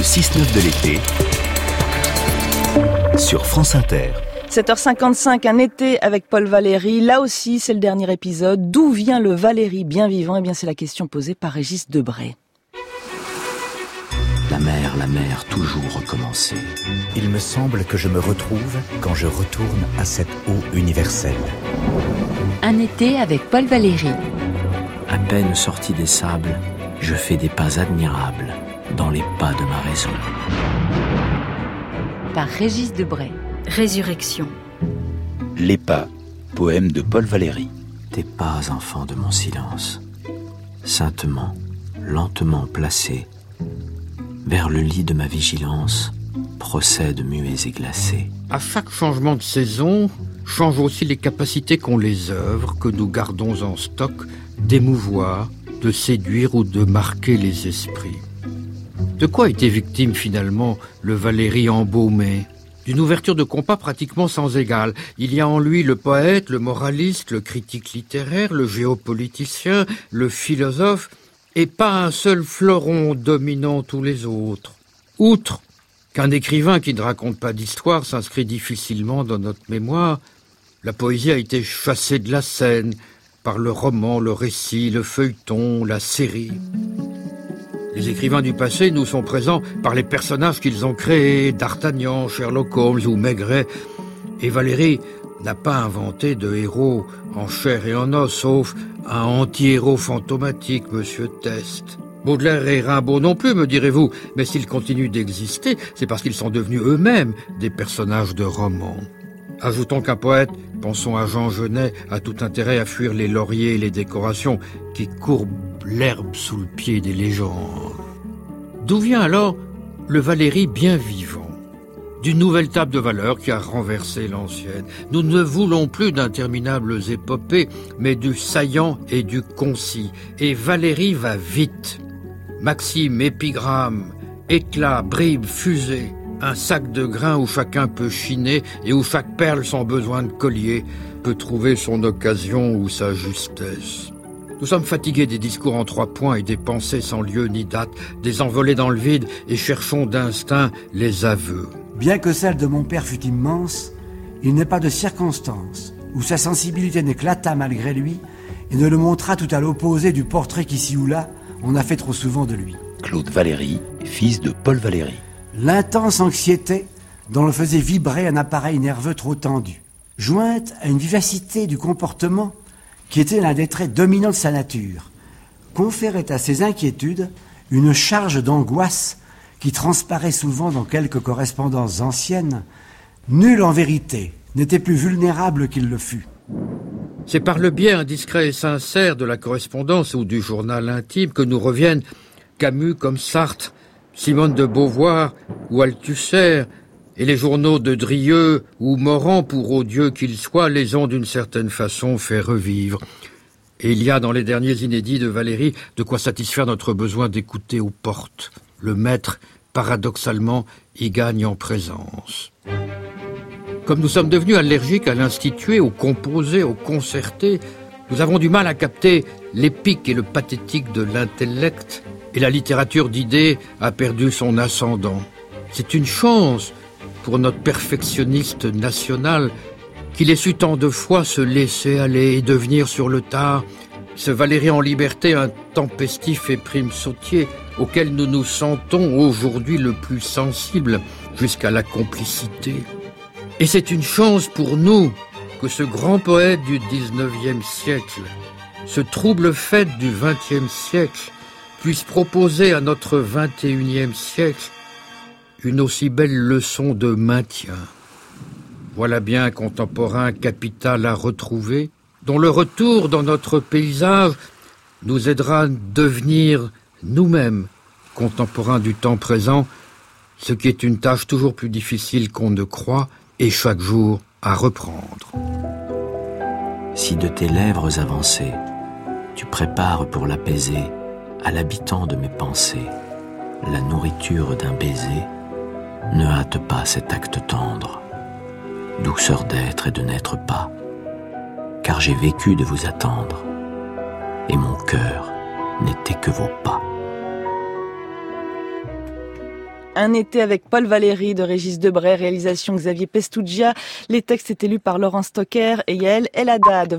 le 6-9 de l'été sur France Inter. 7h55, un été avec Paul Valéry. Là aussi, c'est le dernier épisode. D'où vient le Valéry bien vivant? Eh bien, c'est la question posée par Régis Debray. La mer, la mer, toujours recommencer. Il me semble que je me retrouve quand je retourne à cette eau universelle. Un été avec Paul Valéry. À peine sorti des sables, je fais des pas admirables dans les pas de ma raison. Par Régis Debray. Résurrection. Les pas, poème de Paul Valéry. Tes pas, enfant de mon silence, saintement, lentement placés, vers le lit de ma vigilance, procèdent muets et glacés. À chaque changement de saison, changent aussi les capacités qu'ont les œuvres que nous gardons en stock d'émouvoir, de séduire ou de marquer les esprits. De quoi était victime finalement le Valéry embaumé D'une ouverture de compas pratiquement sans égale. Il y a en lui le poète, le moraliste, le critique littéraire, le géopoliticien, le philosophe, et pas un seul fleuron dominant tous les autres. Outre qu'un écrivain qui ne raconte pas d'histoire s'inscrit difficilement dans notre mémoire, la poésie a été chassée de la scène par le roman, le récit, le feuilleton, la série. Les écrivains du passé nous sont présents par les personnages qu'ils ont créés, D'Artagnan, Sherlock Holmes ou Maigret. Et Valéry n'a pas inventé de héros en chair et en os, sauf un anti-héros fantomatique, Monsieur Test. Baudelaire et Rimbaud non plus, me direz-vous, mais s'ils continuent d'exister, c'est parce qu'ils sont devenus eux-mêmes des personnages de romans. Ajoutons qu'un poète, pensons à Jean Genet, a tout intérêt à fuir les lauriers et les décorations qui courbent l'herbe sous le pied des légendes. D'où vient alors le Valéry bien vivant? D'une nouvelle table de valeur qui a renversé l'ancienne. Nous ne voulons plus d'interminables épopées, mais du saillant et du concis. Et Valéry va vite. Maxime, épigramme, éclat, bribes, fusée. Un sac de grains où chacun peut chiner et où chaque perle sans besoin de collier peut trouver son occasion ou sa justesse. Nous sommes fatigués des discours en trois points et des pensées sans lieu ni date, des envolées dans le vide et cherchons d'instinct les aveux. Bien que celle de mon père fût immense, il n'est pas de circonstance où sa sensibilité n'éclata malgré lui et ne le montra tout à l'opposé du portrait qu'ici ou là on a fait trop souvent de lui. Claude Valéry, fils de Paul Valéry. L'intense anxiété dont le faisait vibrer un appareil nerveux trop tendu, jointe à une vivacité du comportement qui était l'un des traits dominants de sa nature, conférait à ses inquiétudes une charge d'angoisse qui transparaît souvent dans quelques correspondances anciennes. Nul en vérité n'était plus vulnérable qu'il le fut. C'est par le biais indiscret et sincère de la correspondance ou du journal intime que nous reviennent Camus comme Sartre, Simone de Beauvoir ou Althusser, et les journaux de Drieux ou Morand, pour odieux qu'ils soient, les ont d'une certaine façon fait revivre. Et il y a dans les derniers inédits de Valérie de quoi satisfaire notre besoin d'écouter aux portes. Le maître, paradoxalement, y gagne en présence. Comme nous sommes devenus allergiques à l'instituer, au composé, au concerté, nous avons du mal à capter l'épique et le pathétique de l'intellect, et la littérature d'idées a perdu son ascendant. C'est une chance pour notre perfectionniste national qu'il ait su tant de fois se laisser aller et devenir sur le tard ce Valéry en liberté un tempestif et prime sautier auquel nous nous sentons aujourd'hui le plus sensible jusqu'à la complicité. Et c'est une chance pour nous que ce grand poète du XIXe siècle, ce trouble fait du XXe siècle, puisse proposer à notre XXIe siècle une aussi belle leçon de maintien. Voilà bien un contemporain capital à retrouver, dont le retour dans notre paysage nous aidera à devenir nous-mêmes contemporains du temps présent, ce qui est une tâche toujours plus difficile qu'on ne croit et chaque jour à reprendre. Si de tes lèvres avancées, tu prépares pour l'apaiser à l'habitant de mes pensées la nourriture d'un baiser, ne hâte pas cet acte tendre, douceur d'être et de n'être pas, car j'ai vécu de vous attendre, et mon cœur n'était que vos pas. Un été avec Paul Valéry de Régis Debray, réalisation Xavier Pestougia. Les textes étaient lus par Laurent Stocker et Yael Eladad.